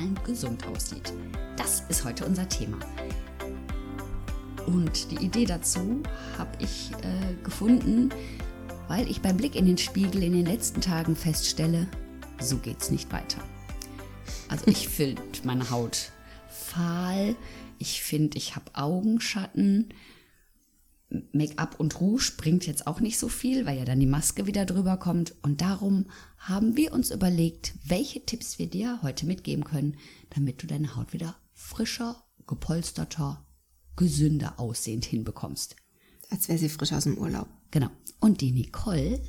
strahlend gesund aussieht. Das ist heute unser Thema. Und die Idee dazu habe ich äh, gefunden, weil ich beim Blick in den Spiegel in den letzten Tagen feststelle, so geht's nicht weiter. Also ich finde meine Haut fahl, ich finde, ich habe Augenschatten. Make-up und Rouge bringt jetzt auch nicht so viel, weil ja dann die Maske wieder drüber kommt. Und darum haben wir uns überlegt, welche Tipps wir dir heute mitgeben können, damit du deine Haut wieder frischer, gepolsterter, gesünder aussehend hinbekommst. Als wäre sie frisch aus dem Urlaub. Genau. Und die Nicole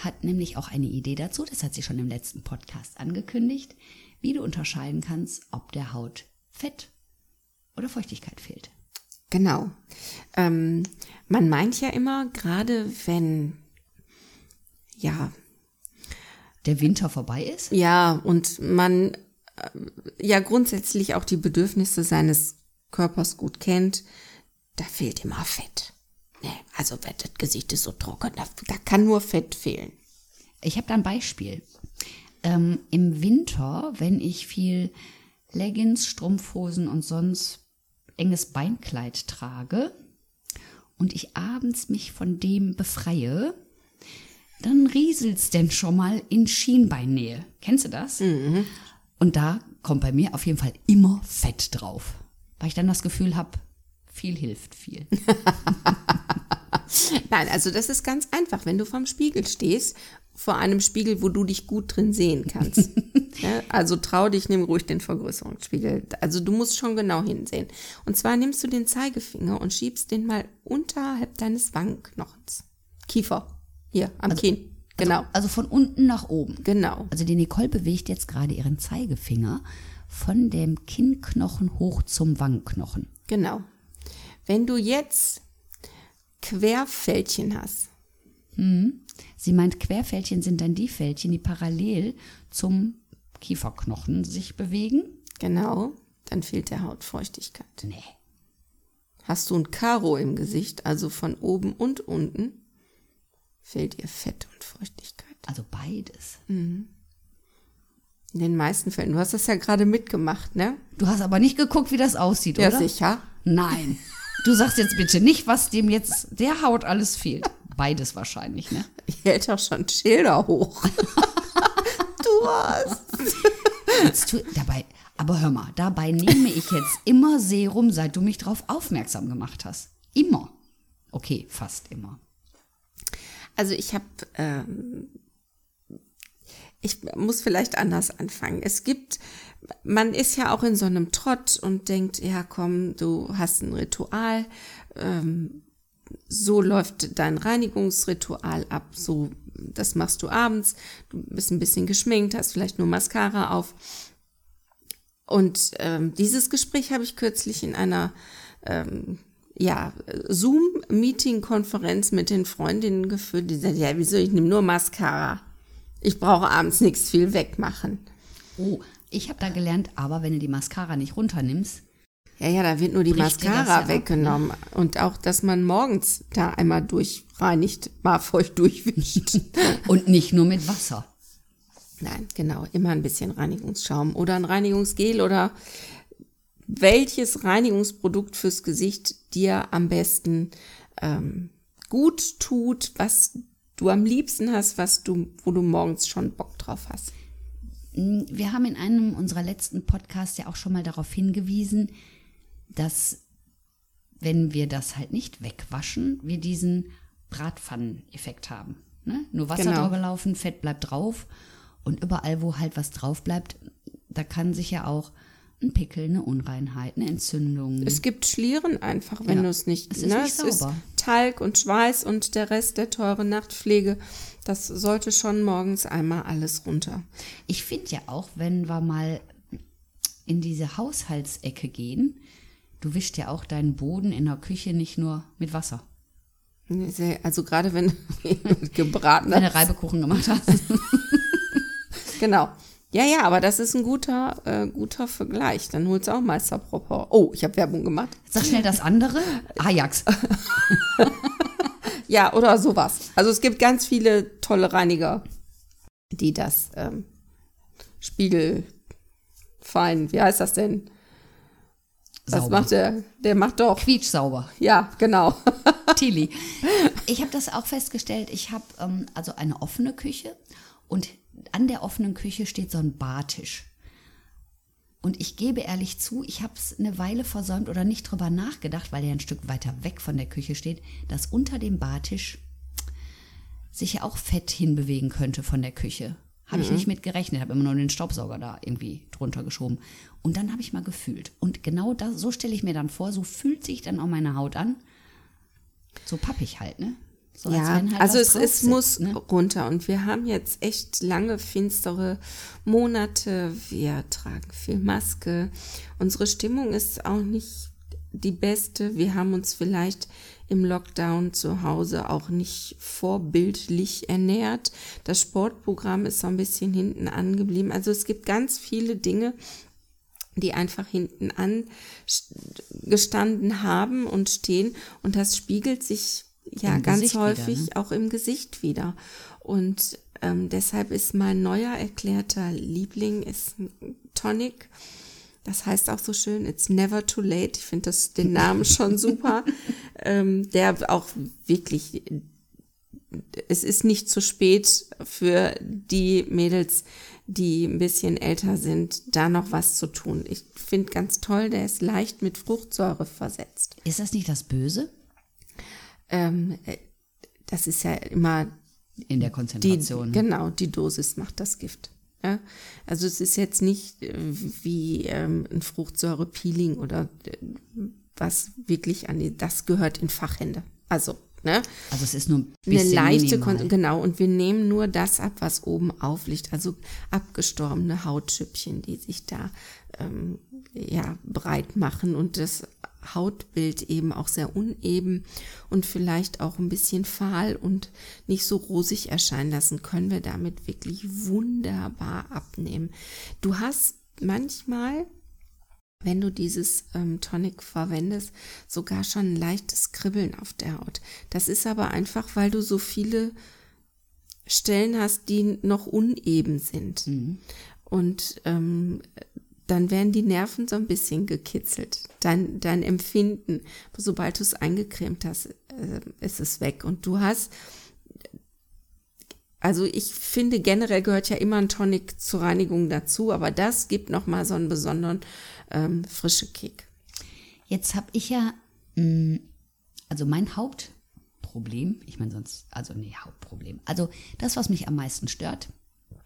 hat nämlich auch eine Idee dazu, das hat sie schon im letzten Podcast angekündigt, wie du unterscheiden kannst, ob der Haut Fett oder Feuchtigkeit fehlt. Genau. Ähm, man meint ja immer, gerade wenn, ja. Der Winter vorbei ist? Ja, und man äh, ja grundsätzlich auch die Bedürfnisse seines Körpers gut kennt, da fehlt immer Fett. Nee, also wenn das Gesicht ist so trocken, da, da kann nur Fett fehlen. Ich habe da ein Beispiel. Ähm, Im Winter, wenn ich viel Leggings, Strumpfhosen und sonst enges Beinkleid trage und ich abends mich von dem befreie, dann rieselt's denn schon mal in Schienbeinnähe. Kennst du das? Mhm. Und da kommt bei mir auf jeden Fall immer Fett drauf, weil ich dann das Gefühl habe, viel hilft viel. Nein, also das ist ganz einfach. Wenn du vorm Spiegel stehst, vor einem Spiegel, wo du dich gut drin sehen kannst. ja, also trau dich, nimm ruhig den Vergrößerungsspiegel. Also du musst schon genau hinsehen. Und zwar nimmst du den Zeigefinger und schiebst den mal unterhalb deines Wangenknochens. Kiefer. Hier, am also, Kinn. Genau. Also, also von unten nach oben. Genau. Also die Nicole bewegt jetzt gerade ihren Zeigefinger von dem Kinnknochen hoch zum Wangenknochen. Genau. Wenn du jetzt Querfältchen hast. Mhm. Sie meint, Querfältchen sind dann die Fältchen, die parallel zum Kieferknochen sich bewegen. Genau, dann fehlt der Haut Feuchtigkeit. Nee. Hast du ein Karo im Gesicht, also von oben und unten, fehlt ihr Fett und Feuchtigkeit. Also beides. Mhm. In den meisten Fällen. Du hast das ja gerade mitgemacht, ne? Du hast aber nicht geguckt, wie das aussieht, ja, oder? Ja, sicher. Nein. Du sagst jetzt bitte nicht, was dem jetzt der Haut alles fehlt. Beides wahrscheinlich, ne? Ich hält doch schon Schilder hoch. du hast. Jetzt tu, dabei, aber hör mal, dabei nehme ich jetzt immer Serum, seit du mich darauf aufmerksam gemacht hast. Immer. Okay, fast immer. Also ich habe, ähm, ich muss vielleicht anders anfangen. Es gibt, man ist ja auch in so einem Trott und denkt, ja komm, du hast ein Ritual, ähm, so läuft dein Reinigungsritual ab, so das machst du abends, du bist ein bisschen geschminkt, hast vielleicht nur Mascara auf. Und ähm, dieses Gespräch habe ich kürzlich in einer ähm, ja, Zoom-Meeting-Konferenz mit den Freundinnen geführt. Die sagten, ja, wieso, ich nehme nur Mascara. Ich brauche abends nichts viel wegmachen. Oh, ich habe da gelernt, aber wenn du die Mascara nicht runternimmst, ja, ja, da wird nur die Mascara ja weggenommen. Ab, ne? Und auch, dass man morgens da einmal durchreinigt, mal feucht durchwischt. Und nicht nur mit Wasser. Nein, genau. Immer ein bisschen Reinigungsschaum oder ein Reinigungsgel oder welches Reinigungsprodukt fürs Gesicht dir am besten ähm, gut tut, was du am liebsten hast, was du, wo du morgens schon Bock drauf hast. Wir haben in einem unserer letzten Podcasts ja auch schon mal darauf hingewiesen, dass wenn wir das halt nicht wegwaschen, wir diesen Bratpfanneneffekt haben. Ne? Nur Wasser genau. drüber laufen, Fett bleibt drauf und überall, wo halt was drauf bleibt, da kann sich ja auch ein Pickel, eine Unreinheit, eine Entzündung. Es gibt Schlieren einfach, wenn ja. du es nicht. Es ist, ne? nicht sauber. es ist Talg und Schweiß und der Rest der teuren Nachtpflege. Das sollte schon morgens einmal alles runter. Ich finde ja auch, wenn wir mal in diese Haushaltsecke gehen. Du wischst ja auch deinen Boden in der Küche nicht nur mit Wasser. Also gerade wenn du gebraten Wenn du Reibekuchen gemacht hast. Genau. Ja, ja, aber das ist ein guter, äh, guter Vergleich. Dann holst du auch Meister Proper. Oh, ich habe Werbung gemacht. Sag schnell das andere. Ajax. Ja, oder sowas. Also es gibt ganz viele tolle Reiniger, die das ähm, Spiegel fein, wie heißt das denn? Was Sauber. macht der? Der macht doch. Quietschsauber. Ja, genau. Tilly. Ich habe das auch festgestellt. Ich habe ähm, also eine offene Küche und an der offenen Küche steht so ein Bartisch. Und ich gebe ehrlich zu, ich habe es eine Weile versäumt oder nicht drüber nachgedacht, weil der ein Stück weiter weg von der Küche steht, dass unter dem Bartisch sich ja auch Fett hinbewegen könnte von der Küche. Habe ich nicht mit gerechnet, habe immer nur den Staubsauger da irgendwie drunter geschoben. Und dann habe ich mal gefühlt. Und genau das, so stelle ich mir dann vor, so fühlt sich dann auch meine Haut an. So pappig halt, ne? So, als Ja, wenn halt also es, es sitzt, muss ne? runter und wir haben jetzt echt lange finstere Monate. Wir tragen viel Maske. Unsere Stimmung ist auch nicht die beste. Wir haben uns vielleicht im Lockdown zu Hause auch nicht vorbildlich ernährt. Das Sportprogramm ist so ein bisschen hinten angeblieben. Also es gibt ganz viele Dinge, die einfach hinten an gestanden haben und stehen und das spiegelt sich ja Im ganz Gesicht wieder, häufig ne? auch im Gesicht wieder und ähm, deshalb ist mein neuer erklärter Liebling ist ein Tonic. Das heißt auch so schön, it's never too late. Ich finde das den Namen schon super. ähm, der auch wirklich es ist nicht zu spät für die Mädels, die ein bisschen älter sind, da noch was zu tun. Ich finde ganz toll, der ist leicht mit Fruchtsäure versetzt. Ist das nicht das Böse Ähm, äh, das ist ja immer in der die, Konzentration? genau, die Dosis macht das Gift. Ja? Also es ist jetzt nicht äh, wie ähm, ein Fruchtsäure-Peeling oder äh, was wirklich an die, das gehört in Fachhände. Also, ne? also es ist nur ein eine bisschen leichte minimal. Genau und wir nehmen nur das ab, was oben aufliegt, also abgestorbene Hautschüppchen, die sich da ähm, ja breit machen und das Hautbild eben auch sehr uneben und vielleicht auch ein bisschen fahl und nicht so rosig erscheinen lassen, können wir damit wirklich wunderbar abnehmen. Du hast manchmal wenn du dieses ähm, Tonic verwendest, sogar schon ein leichtes Kribbeln auf der Haut. Das ist aber einfach, weil du so viele Stellen hast, die noch uneben sind. Und ähm, dann werden die Nerven so ein bisschen gekitzelt. Dein, dein Empfinden, sobald du es eingecremt hast, äh, ist es weg. Und du hast also ich finde generell gehört ja immer ein Tonic zur Reinigung dazu, aber das gibt noch mal so einen besonderen ähm, frische Kick. Jetzt habe ich ja, mh, also mein Hauptproblem, ich meine sonst, also nee, Hauptproblem, also das, was mich am meisten stört,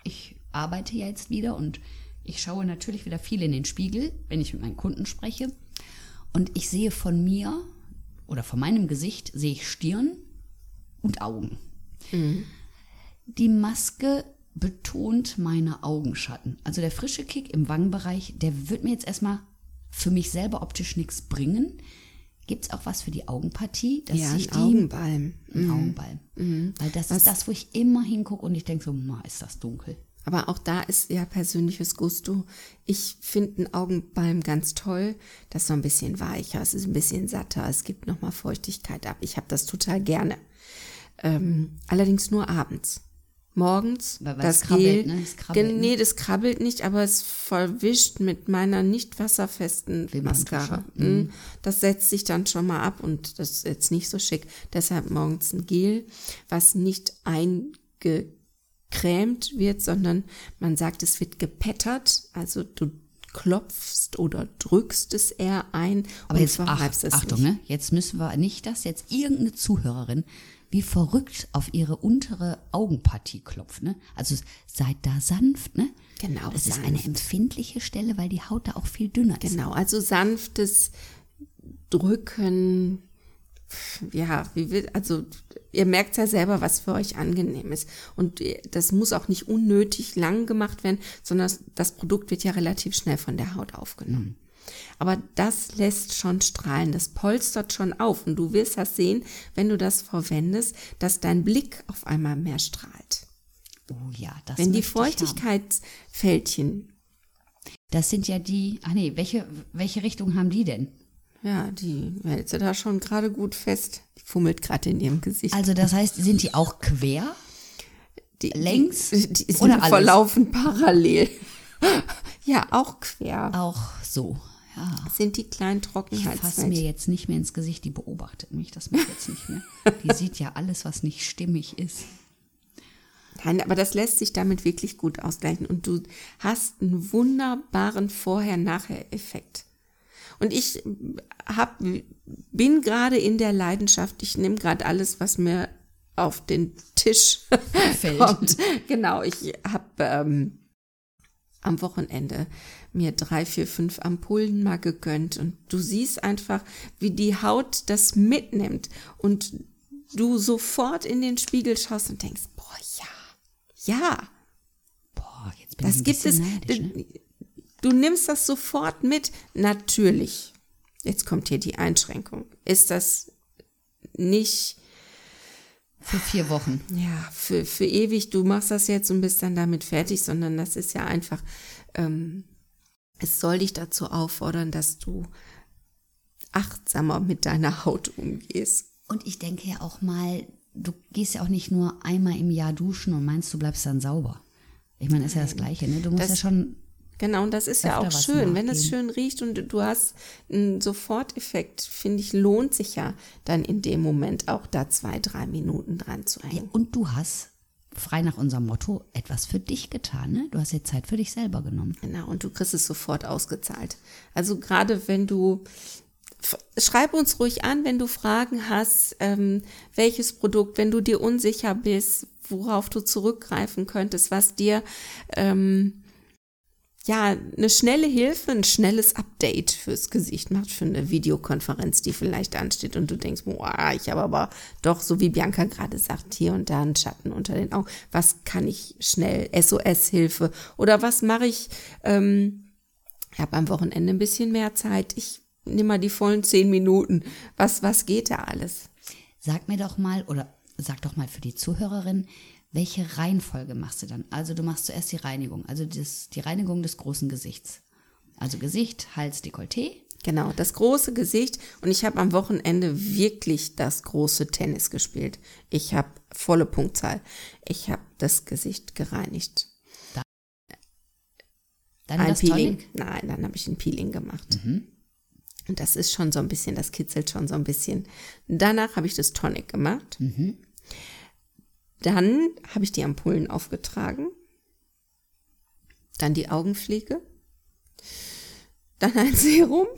ich arbeite ja jetzt wieder und ich schaue natürlich wieder viel in den Spiegel, wenn ich mit meinen Kunden spreche und ich sehe von mir oder von meinem Gesicht sehe ich Stirn und Augen. Die Maske betont meine Augenschatten. Also der frische Kick im Wangenbereich, der wird mir jetzt erstmal für mich selber optisch nichts bringen. Gibt es auch was für die Augenpartie? Dass Ja, sich ein Augenbalm. Ein Augenbalm. Weil das ist das, wo ich immer hingucke und ich denke so, ma, ist das dunkel. Aber auch da ist ja persönliches Gusto. Ich finde einen Augenbalm ganz toll. Das ist so ein bisschen weicher, es ist ein bisschen satter, es gibt nochmal Feuchtigkeit ab. Ich habe das total gerne. Ähm, allerdings nur abends. Morgens, das krabbelt, Gel, ne? Es krabbelt, ne? nee, das krabbelt nicht, aber es verwischt mit meiner nicht wasserfesten. Mascara. Mm, Das setzt sich dann schon mal ab und das ist jetzt nicht so schick. Deshalb morgens ein Gel, was nicht eingecremt wird, sondern man sagt, es wird gepettert. Also du klopfst oder drückst es eher ein Aber jetzt ach, verreibst es Achtung, nicht. ne? Jetzt müssen wir nicht, dass jetzt irgendeine Zuhörerin wie verrückt auf ihre untere Augenpartie klopft, ne? Also seid da sanft, ne? Genau, Das ist eine sanft. empfindliche Stelle, weil die Haut da auch viel dünner ist. Genau, also sanftes Drücken ja, wie will, also ihr merkt ja selber, was für euch angenehm ist. Und das muss auch nicht unnötig lang gemacht werden, sondern das Produkt wird ja relativ schnell von der Haut aufgenommen. Mhm. Aber das lässt schon strahlen, das polstert schon auf. Und du wirst das sehen, wenn du das verwendest, dass dein Blick auf einmal mehr strahlt. Oh ja, das Wenn die Feuchtigkeitsfältchen. Das sind ja die, ach nee, welche, welche Richtung haben die denn? Ja, die hält sie da schon gerade gut fest. Die fummelt gerade in ihrem Gesicht. Also das heißt, sind die auch quer? Die, längs? Die, die sind oder verlaufen parallel. ja, auch quer. Auch so. Ja. Sind die kleinen Trockenheitsfeld. Ich fasse mir jetzt nicht mehr ins Gesicht, die beobachtet mich, das macht jetzt nicht mehr. Die sieht ja alles, was nicht stimmig ist. Nein, aber das lässt sich damit wirklich gut ausgleichen und du hast einen wunderbaren Vorher-Nachher-Effekt. Und ich hab, bin gerade in der Leidenschaft, ich nehme gerade alles, was mir auf den Tisch fällt. kommt. Genau, ich habe ähm, am Wochenende mir drei, vier, fünf Ampullen mal gegönnt und du siehst einfach, wie die Haut das mitnimmt und du sofort in den Spiegel schaust und denkst, boah, ja, ja. Boah, jetzt bin das ich ein gibt es. neidisch, ne? Du nimmst das sofort mit. Natürlich. Jetzt kommt hier die Einschränkung. Ist das nicht für vier Wochen. Ja, für, für ewig, du machst das jetzt und bist dann damit fertig, sondern das ist ja einfach, ähm, es soll dich dazu auffordern, dass du achtsamer mit deiner Haut umgehst. Und ich denke ja auch mal, du gehst ja auch nicht nur einmal im Jahr duschen und meinst, du bleibst dann sauber. Ich meine, ist ja das Gleiche, ne? Du musst das, ja schon. Genau, und das ist ja auch schön, wenn es schön riecht und du hast einen Soforteffekt, finde ich, lohnt sich ja dann in dem Moment auch da zwei, drei Minuten dran zu hängen. Ja, und du hast frei nach unserem Motto etwas für dich getan. Ne? Du hast dir Zeit für dich selber genommen. Genau, und du kriegst es sofort ausgezahlt. Also gerade wenn du, schreib uns ruhig an, wenn du Fragen hast, ähm, welches Produkt, wenn du dir unsicher bist, worauf du zurückgreifen könntest, was dir ähm, ja, eine schnelle Hilfe, ein schnelles Update fürs Gesicht macht, für eine Videokonferenz, die vielleicht ansteht und du denkst, boah, ich habe aber doch, so wie Bianca gerade sagt, hier und da einen Schatten unter den Augen. Was kann ich schnell, SOS-Hilfe oder was mache ich, ähm, ich habe am Wochenende ein bisschen mehr Zeit, ich nehme mal die vollen zehn Minuten. Was, was geht da alles? Sag mir doch mal, oder sag doch mal für die Zuhörerin, welche Reihenfolge machst du dann? Also du machst zuerst die Reinigung, also das, die Reinigung des großen Gesichts. Also Gesicht, Hals, Dekolleté. Genau, das große Gesicht. Und ich habe am Wochenende wirklich das große Tennis gespielt. Ich habe volle Punktzahl. Ich habe das Gesicht gereinigt. Da. Dann ein das Peeling. Tonic? Nein, dann habe ich ein Peeling gemacht. Mhm. Und das ist schon so ein bisschen, das kitzelt schon so ein bisschen. Danach habe ich das Tonic gemacht. Mhm. Dann habe ich die Ampullen aufgetragen. Dann die Augenpflege. Dann ein Serum.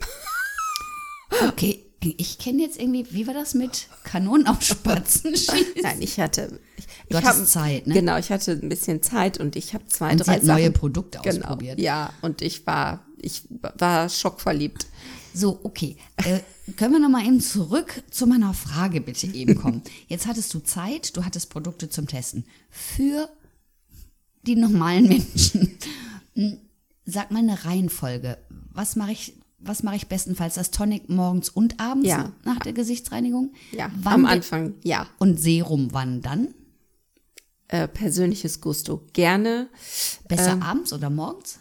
Okay, ich kenne jetzt irgendwie, wie war das mit Kanonen auf Spatzen schießen? Nein, ich hatte. Ich, du ich hab, Zeit, ne? Genau, ich hatte ein bisschen Zeit und ich habe zwei, und drei sie hat Sachen. neue Produkte genau, ausprobiert. Ja, und ich war, ich war schockverliebt. So, okay. Äh, können wir nochmal eben zurück zu meiner Frage bitte eben kommen. Jetzt hattest du Zeit, du hattest Produkte zum Testen. Für die normalen Menschen. Hm, sag mal eine Reihenfolge. Was mache ich, was mache ich bestenfalls? Das Tonic morgens und abends Ja. nach der Gesichtsreinigung? Ja, Wann am Anfang, ja. Und Serum wann dann? Äh, persönliches Gusto. Gerne. Besser Ähm. abends oder morgens?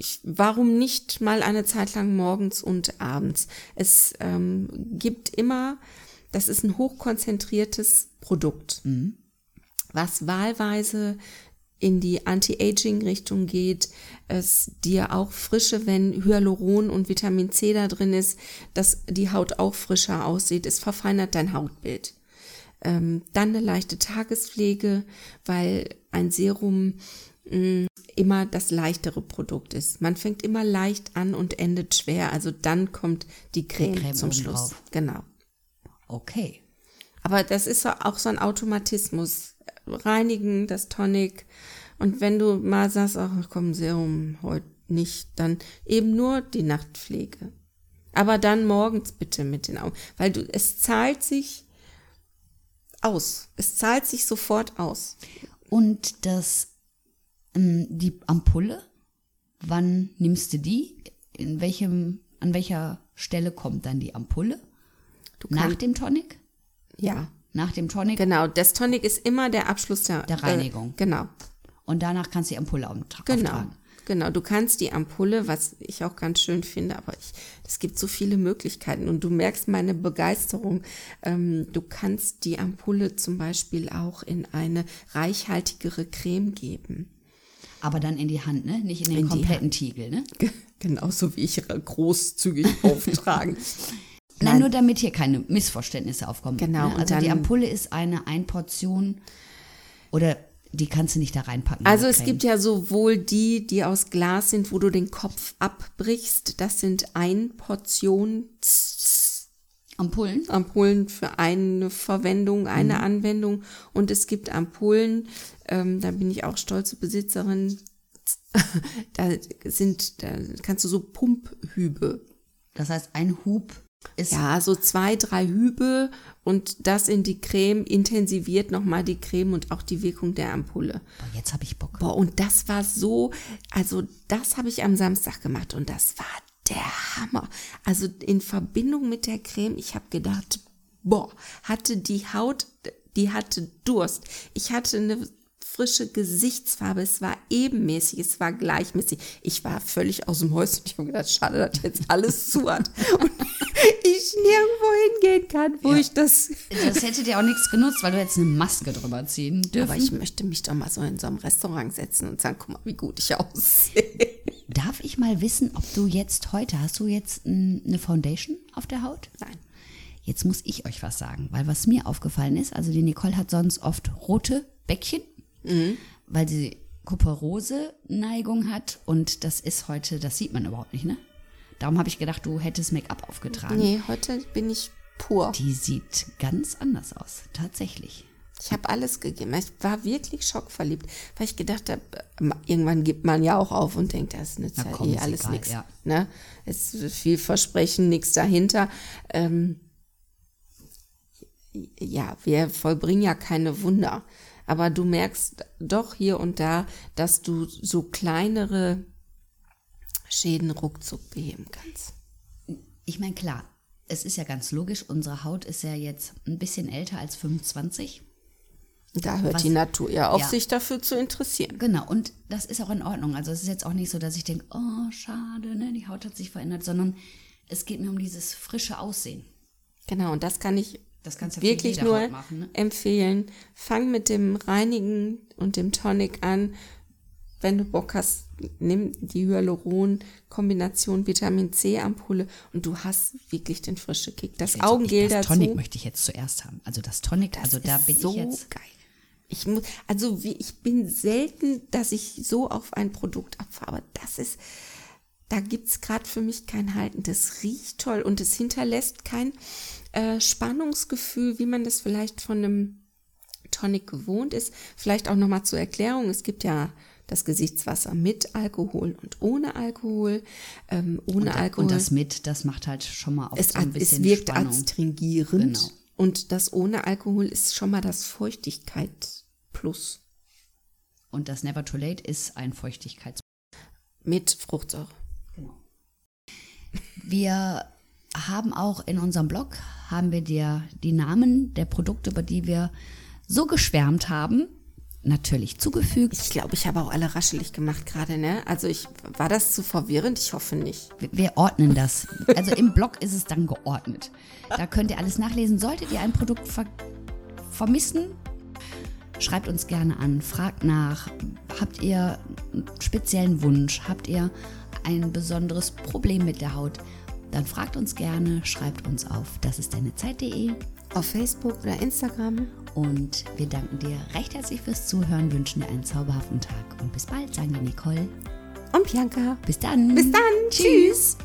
Ich, warum nicht mal eine Zeit lang morgens und abends? Es ähm, gibt immer, das ist ein hochkonzentriertes Produkt, was wahlweise in die Anti-Aging-Richtung geht, es dir auch frische, wenn Hyaluron und Vitamin C da drin ist, dass die Haut auch frischer aussieht. Es verfeinert dein Hautbild. Ähm, dann eine leichte Tagespflege, weil ein Serum immer das leichtere Produkt ist. Man fängt immer leicht an und endet schwer. Also dann kommt die Creme, Creme zum Schluss. drauf. Genau. Okay. Aber das ist auch so ein Automatismus. Reinigen, das Tonic. Und wenn du mal sagst, ach komm, Serum heute nicht, dann eben nur die Nachtpflege. Aber dann morgens bitte mit den Augen, weil du, es zahlt sich aus. Es zahlt sich sofort aus. Und das, die Ampulle, wann nimmst du die? In welchem, an welcher Stelle kommt dann die Ampulle? Nach dem Tonic? Ja, Nach dem Tonic genau. Das Tonic ist immer der Abschluss der, Der Reinigung. Äh, genau, und danach kannst du die Ampulle auftra- genau. auftragen. Genau, du kannst die Ampulle, was ich auch ganz schön finde, aber ich, es gibt so viele Möglichkeiten und du merkst meine Begeisterung. Ähm, du kannst die Ampulle zum Beispiel auch in eine reichhaltigere Creme geben. Aber dann in die Hand, ne? Nicht in den In kompletten Tiegel, ne? Genauso wie ich großzügig auftragen. Nein, nur damit hier keine Missverständnisse aufkommen. Genau, Ne? Also die Ampulle ist eine Einportion oder die kannst du nicht da reinpacken. Also es gibt ja sowohl die, die aus Glas sind, wo du den Kopf abbrichst. Das sind Einportions Ampullen. Ampullen für eine Verwendung, eine Mhm. Anwendung. Und es gibt Ampullen, ähm, da bin ich auch stolze Besitzerin. da sind, da kannst du so Pumphübe. Das heißt, ein Hub ist Ja, so zwei, drei Hübe und das in die Creme intensiviert nochmal die Creme und auch die Wirkung der Ampulle. Boah, jetzt habe ich Bock. Boah, und das war so, also das habe ich am Samstag gemacht und das war der Hammer. Also in Verbindung mit der Creme, ich habe gedacht, boah, hatte die Haut, die hatte Durst. Ich hatte eine frische Gesichtsfarbe, es war ebenmäßig, es war gleichmäßig. Ich war völlig aus dem Häuschen. Ich habe gedacht, schade, dass jetzt alles zu hat und ich nirgendwo hingehen kann, wo ich das Das hätte dir auch nichts genutzt, weil du jetzt eine Maske drüber ziehen dürfen. aber ich möchte mich doch mal so in so einem Restaurant setzen und sagen, guck mal, wie gut ich aussehe. Darf ich mal wissen, ob du jetzt heute, hast du jetzt eine Foundation auf der Haut? Nein. Jetzt muss ich euch was sagen, weil was mir aufgefallen ist, also die Nicole hat sonst oft rote Bäckchen, weil sie Kuperose-Neigung hat und das ist heute, das sieht man überhaupt nicht, ne? Darum habe ich gedacht, du hättest Make-up aufgetragen. Nee, heute bin ich pur. Die sieht ganz anders aus, tatsächlich. Ich habe alles gegeben. Ich war wirklich schockverliebt, weil ich gedacht habe, irgendwann gibt man ja auch auf und denkt, das nützt ja eh alles nichts. ja. Ne? Es ist viel Versprechen, nichts dahinter. Ähm, ja, wir vollbringen ja keine Wunder. Aber du merkst doch hier und da, dass du so kleinere Schäden ruckzuck beheben kannst. Ich meine, klar, es ist ja ganz logisch, unsere Haut ist ja jetzt ein bisschen älter als 25. Da hört Was- die Natur ja auf, Ja. sich dafür zu interessieren. Genau, und das ist auch in Ordnung. Also es ist jetzt auch nicht so, dass ich denke, oh, schade, ne, die Haut hat sich verändert, sondern es geht mir um dieses frische Aussehen. Genau, und das kann ich Das ja wirklich nur machen, ne? empfehlen. Fang mit dem Reinigen und dem Tonic an. Wenn du Bock hast, nimm die Hyaluron-Kombination Vitamin C-Ampulle und du hast wirklich den frischen Kick. Das Jetzt- Augengel das dazu. Tonic möchte ich jetzt zuerst haben. Also das Tonic, also da bin so ich jetzt. geil. Ich muss, also wie, ich bin selten, dass ich so auf ein Produkt abfahre. Aber das ist, da gibt's gerade für mich kein Halten. Das riecht toll und es hinterlässt kein äh, Spannungsgefühl, wie man das vielleicht von einem Tonic gewohnt ist. Vielleicht auch nochmal zur Erklärung. Es gibt ja das Gesichtswasser mit Alkohol und ohne Alkohol. Ähm, ohne Und, Alkohol. und das mit, das macht halt schon mal auch Es, so ein es bisschen wirkt Spannung. astringierend. Genau. Und das ohne Alkohol ist schon mal das Feuchtigkeit plus Und das Never Too Late ist ein Feuchtigkeits... mit Fruchtsäure. Genau. Wir haben auch in unserem Blog, haben wir dir die Namen der Produkte, über die wir so geschwärmt haben, natürlich zugefügt. Ich glaube, ich habe auch alle raschelig gemacht gerade, ne? Also ich war das zu verwirrend? Ich hoffe nicht. Wir- Wir ordnen das. Also im Blog ist es dann geordnet. Da könnt ihr alles nachlesen. Solltet ihr ein Produkt ver vermissen, schreibt uns gerne an, fragt nach. Habt ihr einen speziellen Wunsch? Habt ihr ein besonderes Problem mit der Haut? Dann fragt uns gerne, schreibt uns auf das ist deine Zeit.de Auf Facebook oder Instagram. und wir danken dir recht herzlich fürs Zuhören, wünschen dir einen zauberhaften Tag und bis bald, sagen die Nicole. Und Bianca. Bis dann. Bis dann. Tschüss.